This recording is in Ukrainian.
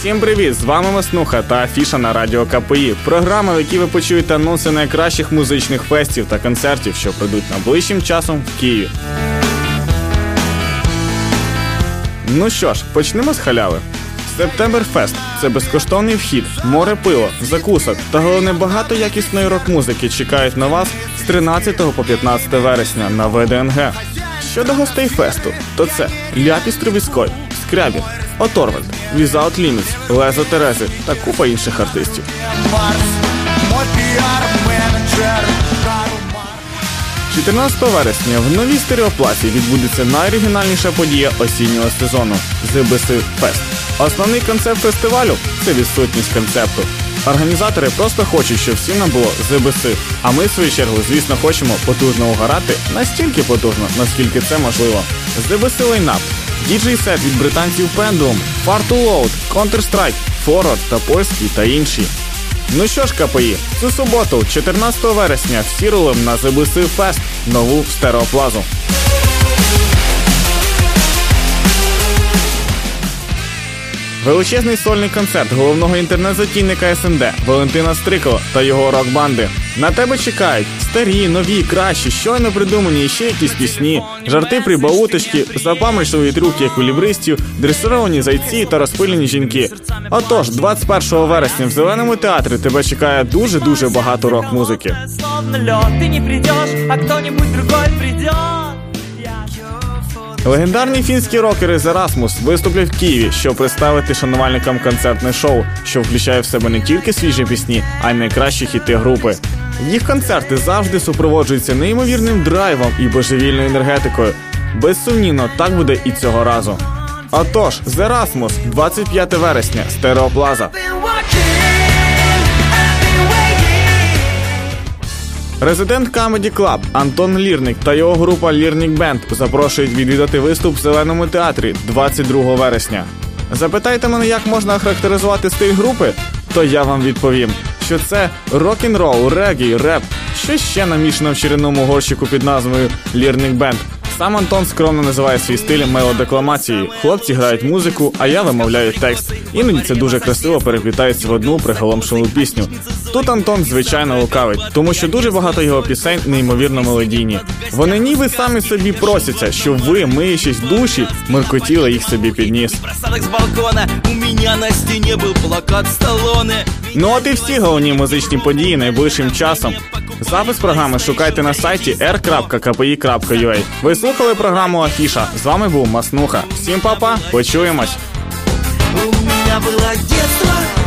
Всім привіт! З вами Маснуха та Афіша на радіо КПІ. Програма, в якій ви почуєте анонси найкращих музичних фестів та концертів, що пройдуть найближчим часом в Києві. Ну що ж, почнемо з халяви. Септемберфест це безкоштовний вхід, море пива, закусок та головне багато якісної рок-музики чекають на вас з 13 по 15 вересня на ВДНГ. Щодо гостей фесту, то це Ляпіс Трубіской, Скрябін, Оторвальд, Without Limits, Лезо Терези та купа інших артистів. Марс, мой піар-менеджер Карл Марс. 14 вересня в новій стереоплаті відбудеться найоригінальніша подія осіннього сезону ЗБС Фест. Основний концепт фестивалю це відсутність концепту. Організатори просто хочуть, щоб всім нам було ЗБС. А ми, в свою чергу, звісно, хочемо потужно угорати настільки потужно, наскільки це можливо. ЗБС лайнап. Діджей сет від британців Pendulum, Far to Load, Counter-Strike, Forward та польські та інші. Ну що ж, КПІ, цю суботу, 14 вересня, всі рулим на ЗБС Фест, нову стереоплазу. Величезний сольний концерт головного інтернет-затійника СНД Валентина Стрикова та його рок-банди. На тебе чекають старі, нові, кращі, щойно придумані ще якісь пісні, жарти прибауточки, запаморочливі трюки еквілібристів, дресировані зайці та розпилені жінки. Отож, 21 вересня в зеленому театрі тебе чекає дуже дуже багато рок-музики. Словно Легендарні фінські рокери з Erasmus виступлять в Києві, щоб представити шанувальникам концертне шоу, що включає в себе не тільки свіжі пісні, а й найкращі хіти групи. Їх концерти завжди супроводжуються неймовірним драйвом і божевільною енергетикою. Безсумнівно, так буде і цього разу. Отож, з Erasmus, 25 вересня, стереоплаза. Резидент Comedy Club Антон Лірник та його група Лірник Бенд запрошують відвідати виступ в зеленому театрі 22 вересня. Запитайте мене, як можна характеризувати стиль групи? То я вам відповім, що це рок-н-рол, регі, реп, що ще намішано в чарівному горщику під назвою Лірник Бенд. Сам Антон скромно називає свій стиль мелодекламацією. Хлопці грають музику, а я вимовляю текст. Іноді це дуже красиво переплітається в одну приголомшену пісню. Тут Антон звичайно лукавить, тому що дуже багато його пісень неймовірно мелодійні. Вони ніби самі собі просяться, щоб ви, миючись душі, меркотіли їх собі під ніс. С балкона У меня на стене был плакат Сталлоне Ну от і всі головні музичні події найближчим часом. Запис програми шукайте на сайті r.kpi.ua. Ви слухали програму Афіша. З вами був Маснуха. Всім, папа, почуємось. У меня было детство.